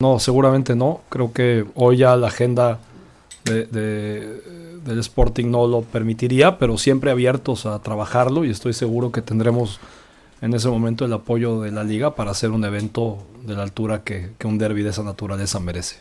No, seguramente no. Creo que hoy ya la agenda del Sporting no lo permitiría, pero siempre abiertos a trabajarlo y estoy seguro que tendremos en ese momento el apoyo de la liga para hacer un evento de la altura que, que un derby de esa naturaleza merece.